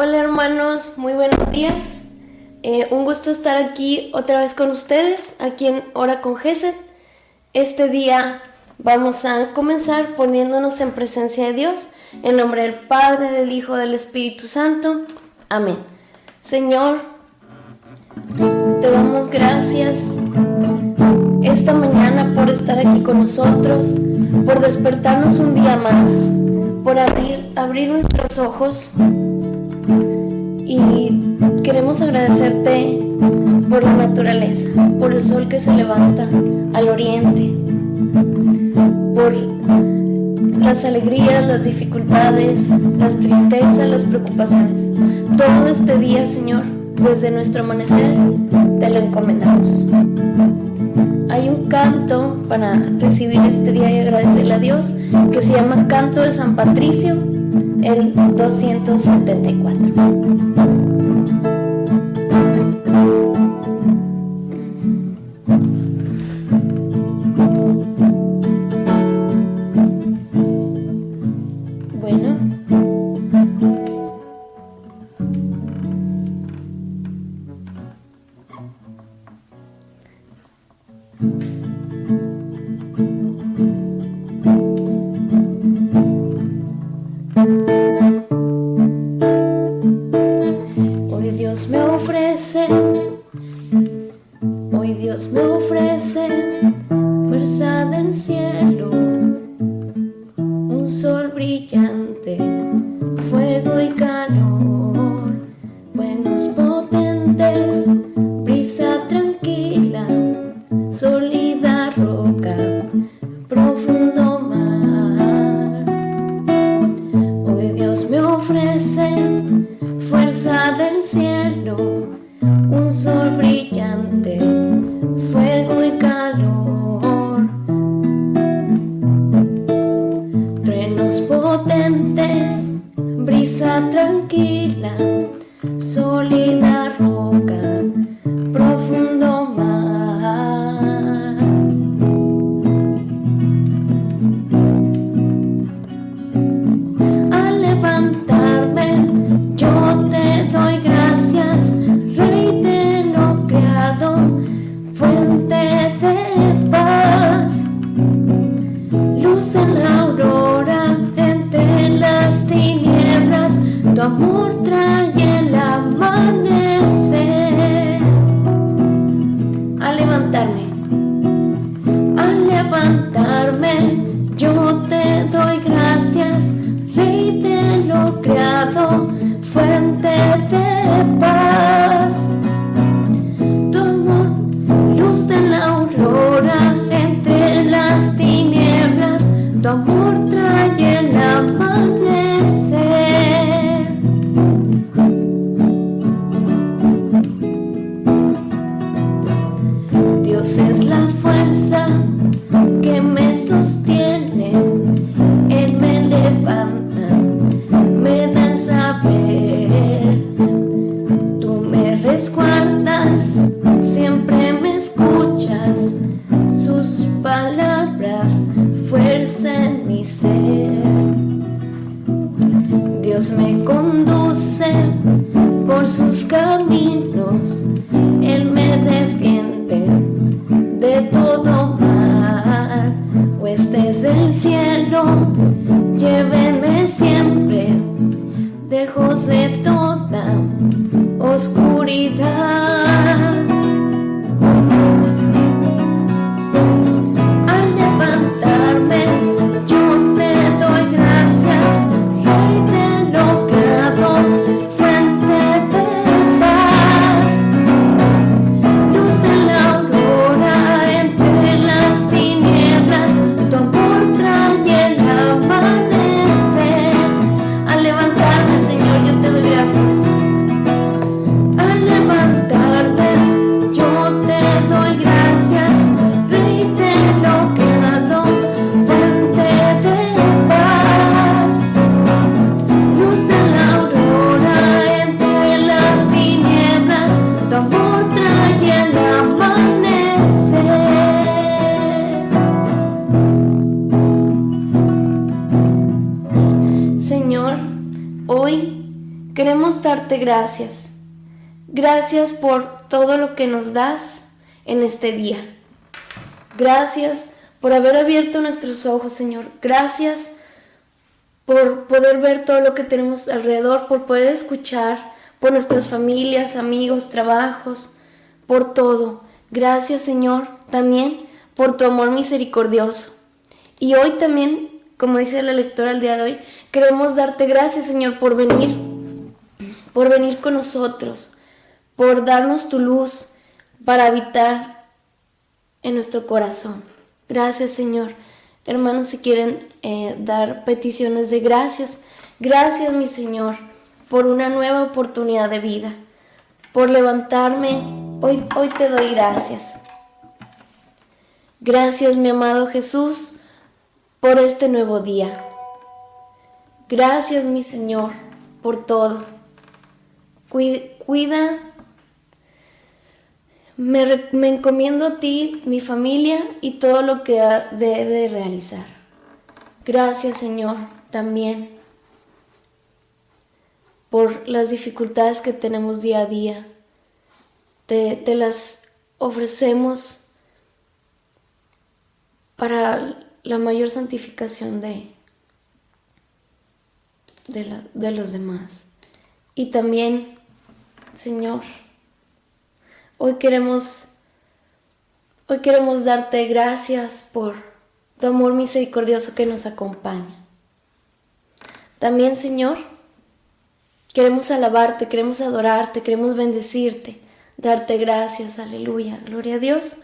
Hola hermanos, muy buenos días. Eh, un gusto estar aquí otra vez con ustedes, aquí en Hora con Gesed. Este día vamos a comenzar poniéndonos en presencia de Dios, en nombre del Padre, del Hijo, del Espíritu Santo. Amén. Señor, te damos gracias esta mañana por estar aquí con nosotros, por despertarnos un día más, por abrir, abrir nuestros ojos y queremos agradecerte por la naturaleza, por el sol que se levanta al oriente, por las alegrías, las dificultades, las tristezas, las preocupaciones. Todo este día, Señor, desde nuestro amanecer, te lo encomendamos. Hay un canto para recibir este día y agradecerle a Dios que se llama Canto de San Patricio el 274. sus palabras, fuerzan mi ser. Dios me conduce por sus caminos. Doy gracias, reí te lo creado, fuente de paz, luz en la aurora entre las tinieblas, tu amor traye el amanecer. Señor, hoy queremos darte gracias, gracias por todo lo que nos das en este día. Gracias por haber abierto nuestros ojos, Señor. Gracias por poder ver todo lo que tenemos alrededor, por poder escuchar, por nuestras familias, amigos, trabajos, por todo. Gracias, Señor, también por tu amor misericordioso. Y hoy también, como dice la lectora el día de hoy, queremos darte gracias, Señor, por venir, por venir con nosotros, por darnos tu luz para habitar en nuestro corazón. Gracias, Señor. Hermanos, si quieren eh, dar peticiones de gracias, gracias, mi Señor, por una nueva oportunidad de vida, por levantarme. Hoy, hoy te doy gracias. Gracias, mi amado Jesús, por este nuevo día. Gracias, mi Señor, por todo. Cuida, me, me, encomiendo a ti, mi familia y todo lo que debe realizar. Gracias, Señor, también por las dificultades que tenemos día a día. Te, te las ofrecemos para la mayor santificación de, de, los demás. Y también, Señor, hoy queremos, hoy queremos darte gracias por tu amor misericordioso que nos acompaña. También, Señor, queremos alabarte, queremos adorarte, queremos bendecirte, darte gracias, aleluya, gloria a Dios.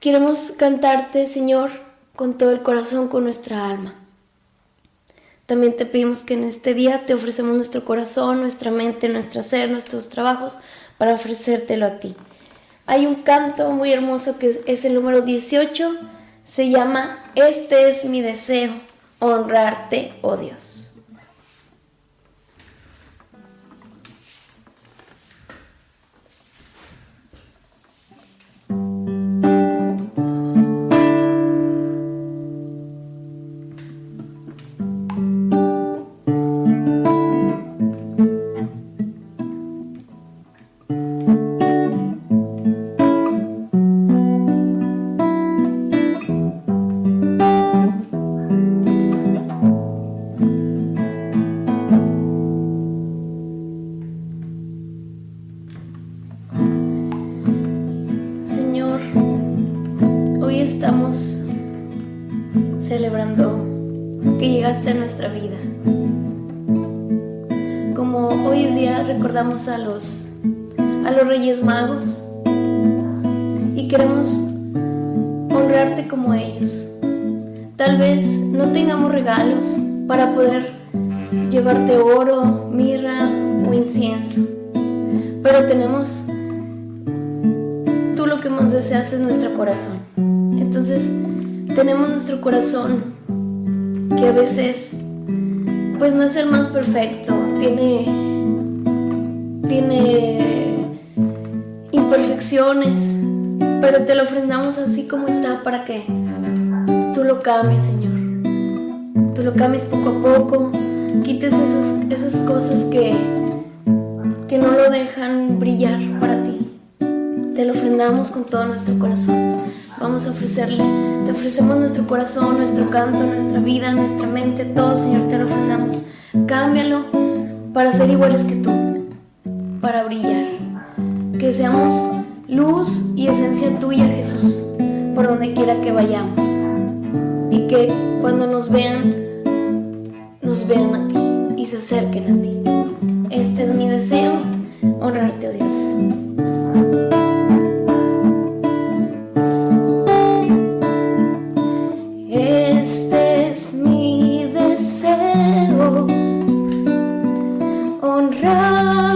Queremos cantarte, Señor, con todo el corazón, con nuestra alma. También te pedimos que en este día te ofrecemos nuestro corazón, nuestra mente, nuestro ser, nuestros trabajos para ofrecértelo a ti. Hay un canto muy hermoso que es el número 18, se llama Este es mi deseo, honrarte, oh Dios. A los, a los Reyes Magos y queremos honrarte como ellos. Tal vez no tengamos regalos para poder llevarte oro, mirra o incienso, pero tenemos, tú lo que más deseas es nuestro corazón. Entonces tenemos nuestro corazón que a veces pues no es el más perfecto, tiene tiene pero te lo ofrendamos así como está para que tú lo cambies, Señor. Tú lo cambies poco a poco, quites esas, esas cosas que, que no lo dejan brillar para ti. Te lo ofrendamos con todo nuestro corazón. Vamos a ofrecerle, te ofrecemos nuestro corazón, nuestro canto, nuestra vida, nuestra mente, todo, Señor, te lo ofrendamos. Cámbialo para ser iguales que tú para brillar. Que seamos luz y esencia tuya, Jesús, por donde quiera que vayamos. Y que cuando nos vean, nos vean a ti y se acerquen a ti. Este es mi deseo, honrarte, a Dios. Este honrar.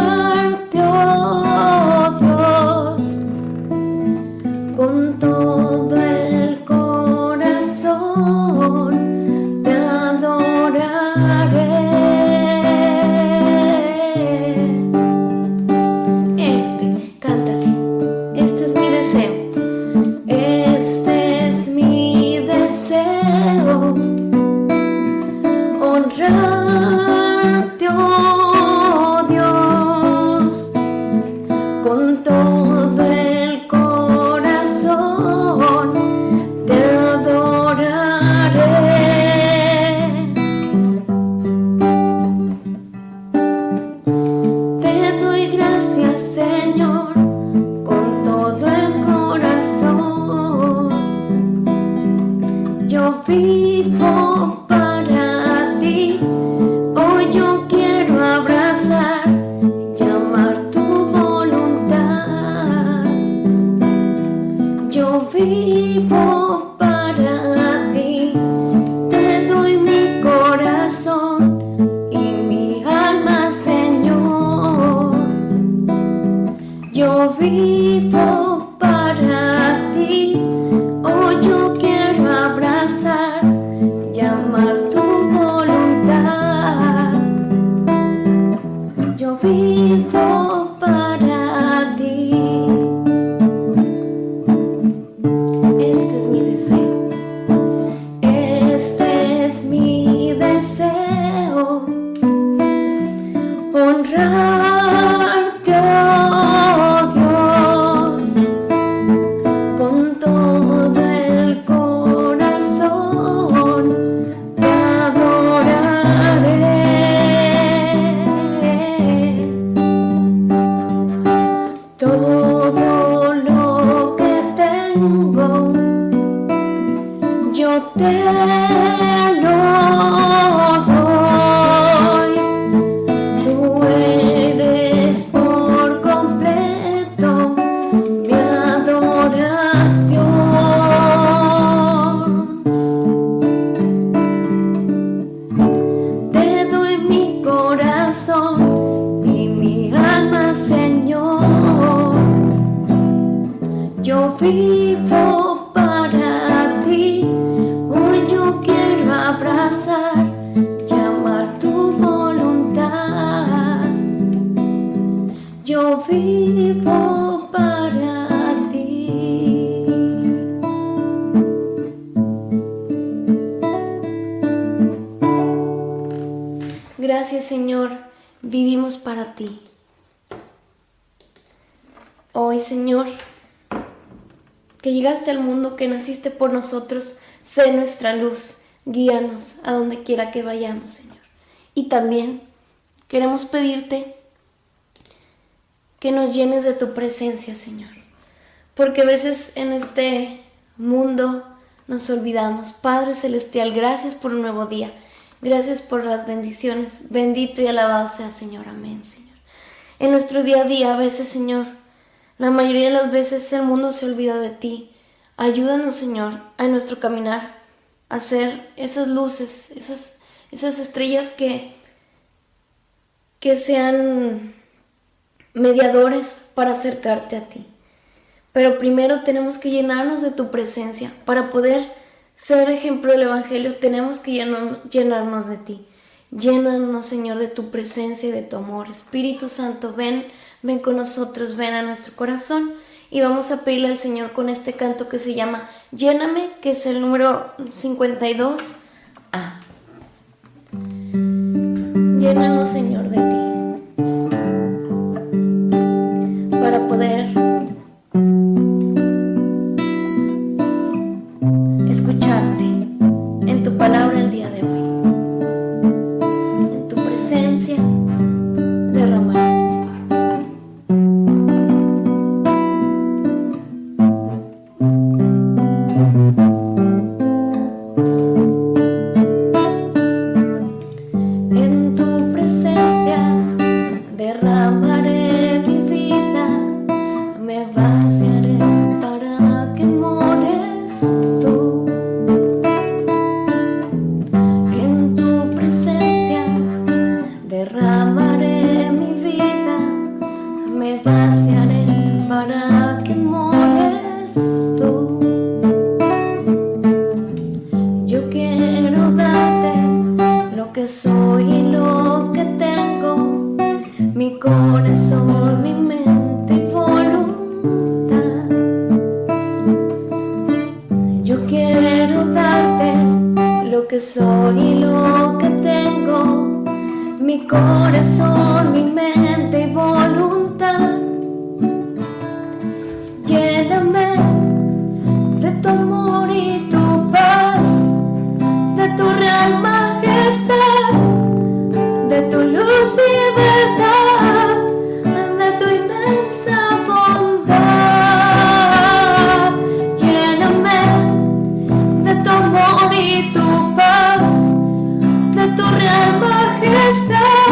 Gracias Señor, vivimos para ti. Hoy Señor, que llegaste al mundo, que naciste por nosotros, sé nuestra luz, guíanos a donde quiera que vayamos, Señor. Y también queremos pedirte que nos llenes de tu presencia, Señor. Porque a veces en este mundo nos olvidamos. Padre Celestial, gracias por un nuevo día. Gracias por las bendiciones. Bendito y alabado sea, Señor. Amén, Señor. En nuestro día a día, a veces, Señor, la mayoría de las veces el mundo se olvida de ti. Ayúdanos, Señor, a nuestro caminar, a ser esas luces, esas, esas estrellas que, que sean mediadores para acercarte a ti. Pero primero tenemos que llenarnos de tu presencia. Para poder ser ejemplo del Evangelio tenemos que llenarnos de ti. Llénanos, Señor, de tu presencia y de tu amor. Espíritu Santo, ven ven con nosotros, ven a nuestro corazón y vamos a pedirle al Señor con este canto que se llama Lléname, que es el número 52. Ah. Llénanos, Señor, de ti. Amor tu paz, de tu real majestad,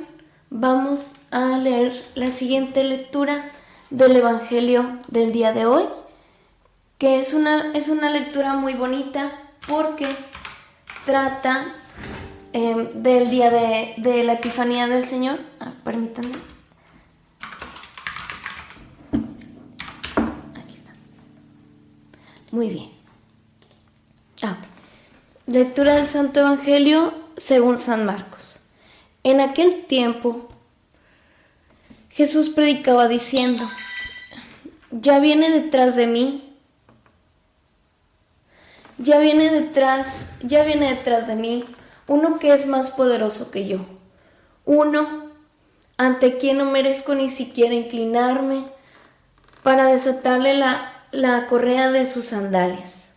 vamos a leer la siguiente lectura del Evangelio del día de hoy, que es una, es una lectura muy bonita porque trata em, del día de, la Epifanía del Señor. Permítanme. Aquí está. Muy bien. Ah, Lectura del Santo Evangelio según San Marcos. En aquel tiempo Jesús predicaba diciendo, ya viene detrás de mí, ya viene detrás, ya viene detrás de mí uno que es más poderoso que yo, uno ante quien no merezco ni siquiera inclinarme para desatarle la, la correa de sus sandalias.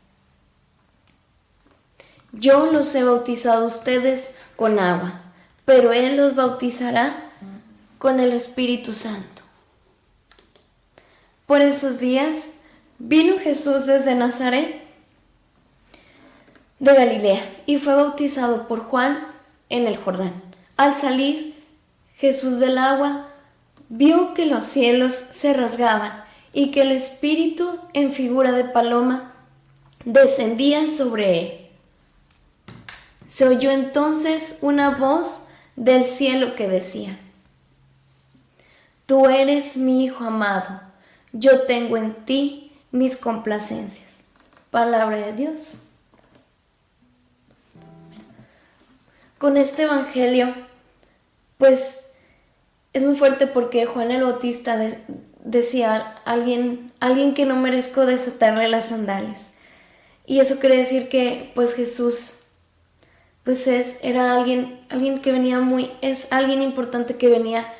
Yo los he bautizado a ustedes con agua, pero Él los bautizará con el Espíritu Santo. Por esos días vino Jesús desde Nazaret de Galilea y fue bautizado por Juan en el Jordán. Al salir Jesús del agua, vio que los cielos se rasgaban y que el Espíritu en figura de paloma descendía sobre él se oyó entonces una voz del cielo que decía, Tú eres mi Hijo amado, yo tengo en ti mis complacencias. Palabra de Dios. Con este Evangelio, pues es muy fuerte porque Juan el Bautista decía, alguien, alguien que no merezco desatarle las sandalias. Y eso quiere decir que pues Jesús pues es, era alguien, alguien que venía muy, es alguien importante que venía,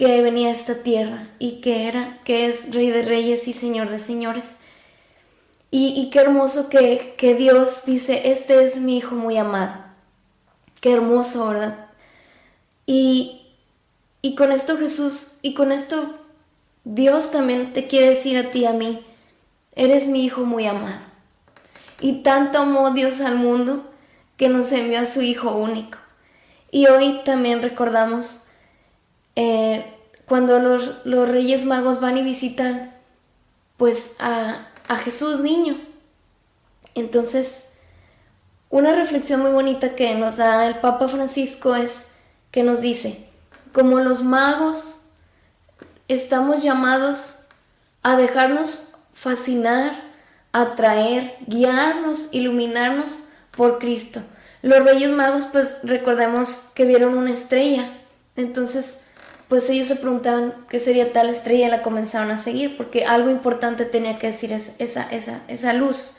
que venía a esta tierra y que era, que es rey de reyes y señor de señores. Y, qué hermoso que, que Dios dice, este es mi hijo muy amado. Qué hermoso, ¿verdad? Y, y con esto Jesús, y con esto Dios también te quiere decir a ti, a mí, eres mi hijo muy amado. Y tanto amó Dios al mundo que nos envió a su Hijo único. Y hoy también recordamos eh, cuando los, Reyes Magos van y visitan pues a, a Jesús niño. Entonces, una reflexión muy bonita que nos da el Papa Francisco es que nos dice, como los magos, estamos llamados a dejarnos fascinar, atraer, guiarnos, iluminarnos por Cristo. Los Reyes Magos, pues recordemos que vieron una estrella. Entonces, pues ellos se preguntaban qué sería tal estrella y la comenzaron a seguir, porque algo importante tenía que decir esa, esa, esa luz.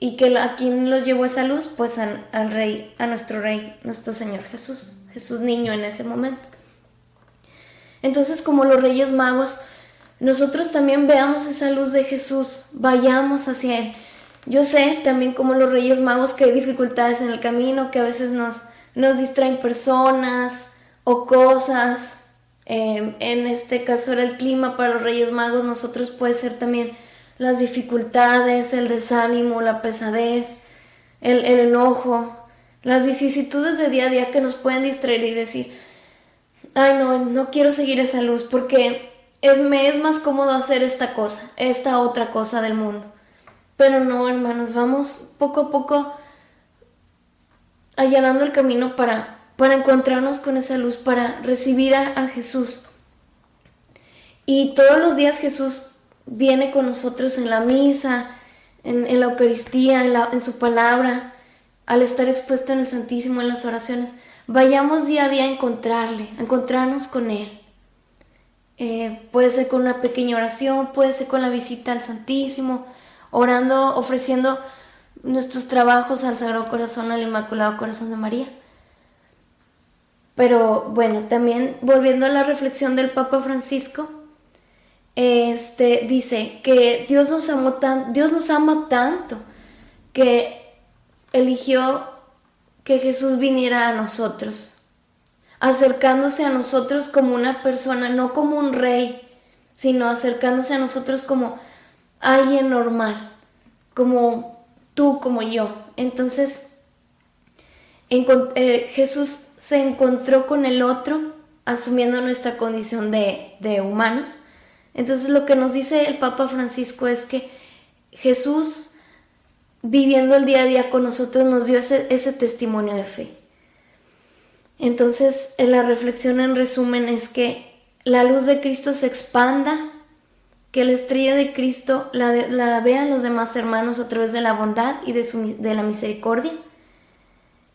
¿Y que a quién los llevó esa luz? Pues al Rey, a nuestro Rey, nuestro Señor Jesús, Jesús niño en ese momento. Entonces, como los Reyes Magos, nosotros también veamos esa luz de Jesús, vayamos hacia Él. Yo sé también como los Reyes Magos que hay dificultades en el camino, que a veces nos, nos distraen personas o cosas. Em, en este caso era el clima para los Reyes Magos, nosotros puede ser también las dificultades, el desánimo, la pesadez, el, enojo, las vicisitudes de día a día que nos pueden distraer y decir, ay no, no quiero seguir esa luz porque es, me es más cómodo hacer esta cosa, esta otra cosa del mundo. Pero no, hermanos, vamos poco a poco allanando el camino para, para encontrarnos con esa luz, para recibir a, Jesús. Y todos los días Jesús viene con nosotros en la misa, en, la Eucaristía, en, su palabra, al estar expuesto en el Santísimo, en las oraciones. Vayamos día a día a encontrarle, a encontrarnos con Él. Eh, puede ser con una pequeña oración, puede ser con la visita al Santísimo, orando, ofreciendo nuestros trabajos al Sagrado Corazón, al Inmaculado Corazón de María. Pero bueno, también volviendo a la reflexión del Papa Francisco, este dice que Dios nos tan, Dios nos ama tanto que eligió que Jesús viniera a nosotros, acercándose a nosotros como una persona, no como un rey, sino acercándose a nosotros como alguien normal, como tú, como yo. Entonces, eh, Jesús se encontró con el otro, asumiendo nuestra condición de, de humanos. Entonces, lo que nos dice el Papa Francisco es que Jesús viviendo el día a día con nosotros nos dio ese, ese testimonio de fe. Entonces, en la reflexión en resumen es que la luz de Cristo se expanda, que la estrella de Cristo la, la vean los demás hermanos a través de la bondad y de, su, de la misericordia,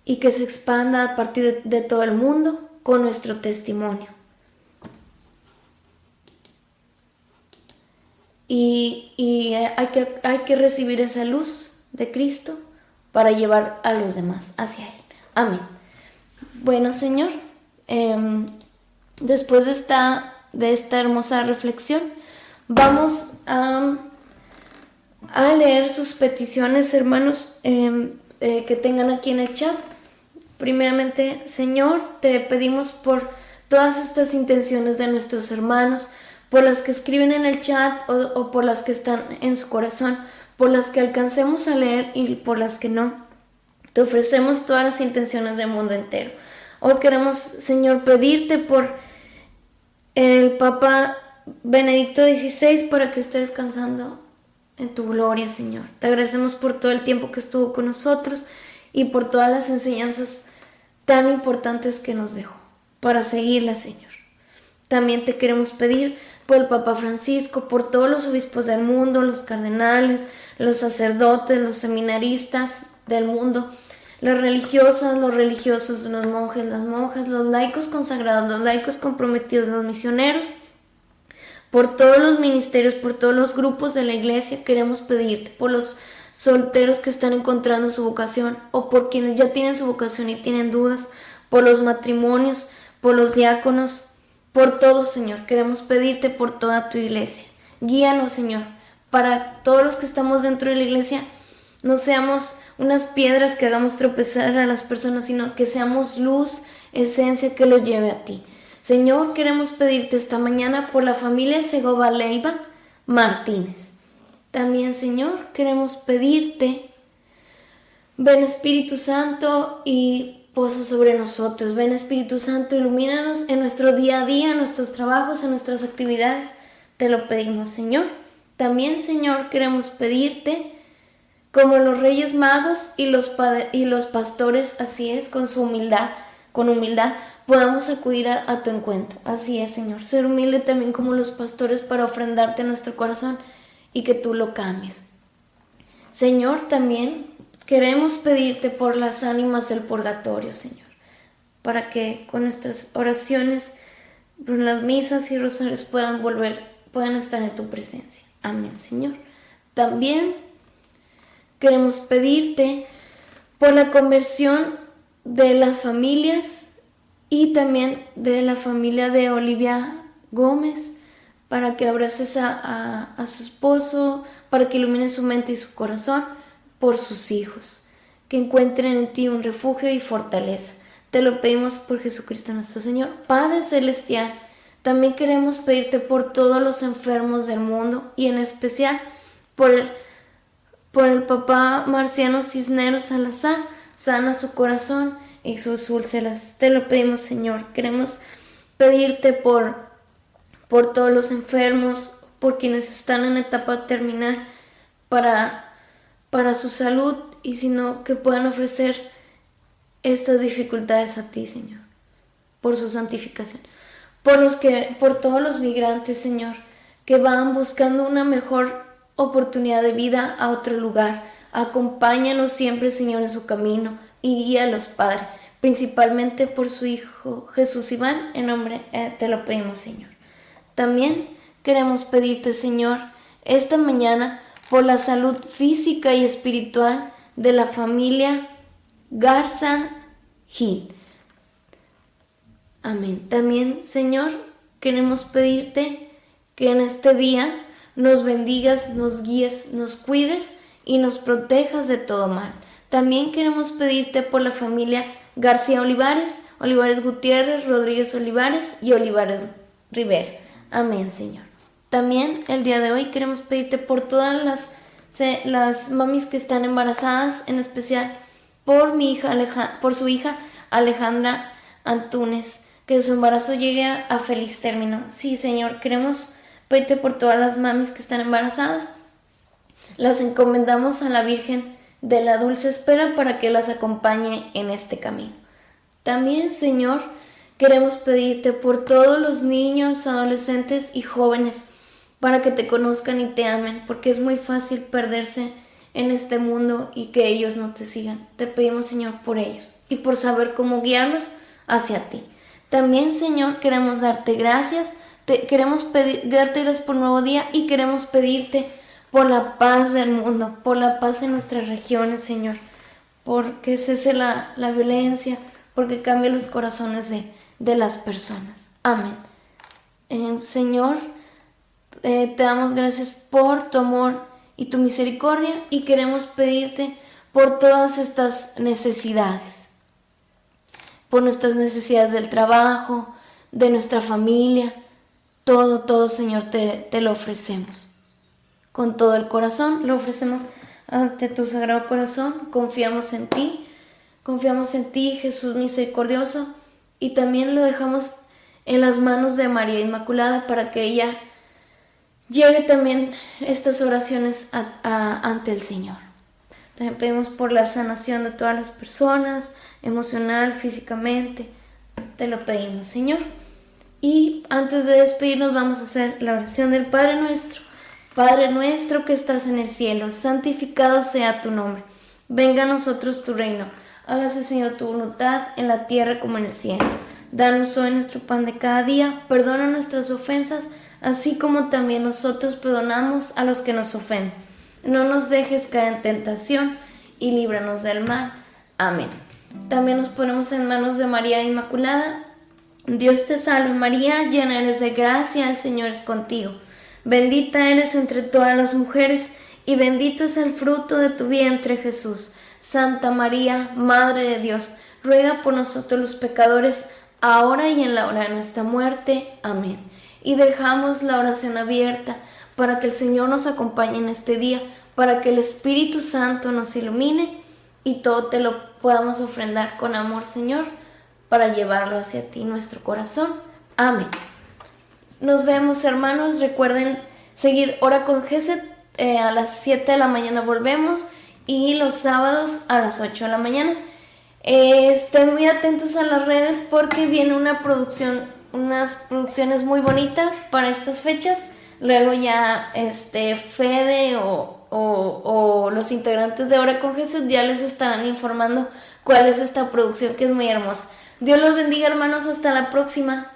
y que se expanda a partir de, todo el mundo con nuestro testimonio. Y, y hay, que, hay que recibir esa luz de Cristo para llevar a los demás hacia Él. Amén. Bueno, Señor, em, después de esta, de esta hermosa reflexión, vamos a, a leer sus peticiones, hermanos, em, eh, que tengan aquí en el chat. Primeramente, Señor, te pedimos por todas estas intenciones de nuestros hermanos, por las que escriben en el chat o, por las que están en su corazón por las que alcancemos a leer y por las que no. Te ofrecemos todas las intenciones del mundo entero. Hoy queremos, Señor, pedirte por el Papa Benedicto XVI para que esté descansando en tu gloria, Señor. Te agradecemos por todo el tiempo que estuvo con nosotros y por todas las enseñanzas tan importantes que nos dejó para seguirla, Señor. También te queremos pedir por el Papa Francisco, por todos los obispos del mundo, los cardenales, los sacerdotes, los seminaristas del mundo, las religiosas, los religiosos, los monjes, las monjas, los laicos consagrados, los laicos comprometidos, los misioneros, por todos los ministerios, por todos los grupos de la iglesia, queremos pedirte, por los solteros que están encontrando su vocación o por quienes ya tienen su vocación y tienen dudas, por los matrimonios, por los diáconos, por todos, Señor. Queremos pedirte por toda tu iglesia. Guíanos, Señor para todos los que estamos dentro de la iglesia, no seamos unas piedras que hagamos tropezar a las personas, sino que seamos luz, esencia que los lleve a ti. Señor, queremos pedirte esta mañana por la familia Segovia Leiva Martínez. También, Señor, queremos pedirte, ven Espíritu Santo y posa sobre nosotros. Ven Espíritu Santo, ilumínanos en nuestro día a día, en nuestros trabajos, en nuestras actividades. Te lo pedimos, Señor. También, Señor, queremos pedirte, como los reyes magos y los, y los pastores, así es, con su humildad, con humildad, podamos acudir a, tu encuentro. Así es, Señor. Ser humilde también como los pastores para ofrendarte nuestro corazón y que tú lo cambies. Señor, también queremos pedirte por las ánimas del purgatorio, Señor, para que con nuestras oraciones, con las misas y rosarios puedan volver, puedan estar en tu presencia. Amén, Señor. También queremos pedirte por la conversión de las familias y también de la familia de Olivia Gómez, para que abraces a, su esposo, para que ilumine su mente y su corazón por sus hijos, que encuentren en ti un refugio y fortaleza. Te lo pedimos por Jesucristo nuestro Señor. Padre Celestial, también queremos pedirte por todos los enfermos del mundo y en especial por el, por el papá Marciano Cisneros Salazar. Sana su corazón y sus úlceras. Te lo pedimos, Señor. Queremos pedirte por, por todos los enfermos, por quienes están en etapa terminal, para, para su salud y sino que puedan ofrecer estas dificultades a ti, Señor, por su santificación por los que, por todos los migrantes, Señor, que van buscando una mejor oportunidad de vida a otro lugar. Acompáñanos siempre, Señor, en su camino y guíalos, Padre, principalmente por su Hijo Jesús Iván, en nombre eh, te lo pedimos, Señor. También queremos pedirte, Señor, esta mañana por la salud física y espiritual de la familia Garza Gil. Amén. También, Señor, queremos pedirte que en este día nos bendigas, nos guíes, nos cuides y nos protejas de todo mal. También queremos pedirte por la familia García Olivares, Olivares Gutiérrez, Rodríguez Olivares y Olivares Rivera. Amén, Señor. También el día de hoy queremos pedirte por todas las, mamis que están embarazadas, en especial por mi hija por su hija Alejandra Antunes, que su embarazo llegue a, feliz término. Sí, Señor, queremos pedirte por todas las mamis que están embarazadas. Las encomendamos a la Virgen de la Dulce Espera para que las acompañe en este camino. También, Señor, queremos pedirte por todos los niños, adolescentes y jóvenes para que te conozcan y te amen, porque es muy fácil perderse en este mundo y que ellos no te sigan. Te pedimos, Señor, por ellos y por saber cómo guiarlos hacia ti. También, Señor, queremos darte gracias, queremos darte gracias por un nuevo día y queremos pedirte por la paz del mundo, por la paz en nuestras regiones, Señor, porque cese la, la violencia, porque cambie los corazones de, de las personas. Amén. Eh, Señor, eh, te damos gracias por tu amor y tu misericordia y queremos pedirte por todas estas necesidades, por nuestras necesidades del trabajo, de nuestra familia, todo, todo Señor te, te lo ofrecemos. Con todo el corazón lo ofrecemos ante tu sagrado corazón, confiamos en ti, confiamos en ti Jesús misericordioso y también lo dejamos en las manos de María Inmaculada para que ella lleve también estas oraciones ante el Señor. También pedimos por la sanación de todas las personas, emocional, físicamente. Te lo pedimos, Señor. Y antes de despedirnos vamos a hacer la oración del Padre nuestro. Padre nuestro que estás en el cielo, santificado sea tu nombre. Venga a nosotros tu reino. Hágase, Señor, tu voluntad en la tierra como en el cielo. Danos hoy nuestro pan de cada día. Perdona nuestras ofensas así como también nosotros perdonamos a los que nos ofenden. No nos dejes caer en tentación y líbranos del mal. Amén. También nos ponemos en manos de María Inmaculada. Dios te salve María, llena eres de gracia, el Señor es contigo. Bendita eres entre todas las mujeres y bendito es el fruto de tu vientre Jesús. Santa María, Madre de Dios, ruega por nosotros los pecadores, ahora y en la hora de nuestra muerte. Amén y dejamos la oración abierta para que el Señor nos acompañe en este día, para que el Espíritu Santo nos ilumine y todo te lo podamos ofrendar con amor, Señor, para llevarlo hacia ti, nuestro corazón. Amén. Nos vemos, hermanos. Recuerden seguir Hora con Geset. Eh, a las 7 de la mañana volvemos y los sábados a las 8 de la mañana. Estén muy atentos a las redes porque viene una producción unas producciones muy bonitas para estas fechas. Luego ya este Fede o, o, los integrantes de Hora con Jesús ya les estarán informando cuál es esta producción que es muy hermosa. Dios los bendiga hermanos, hasta la próxima.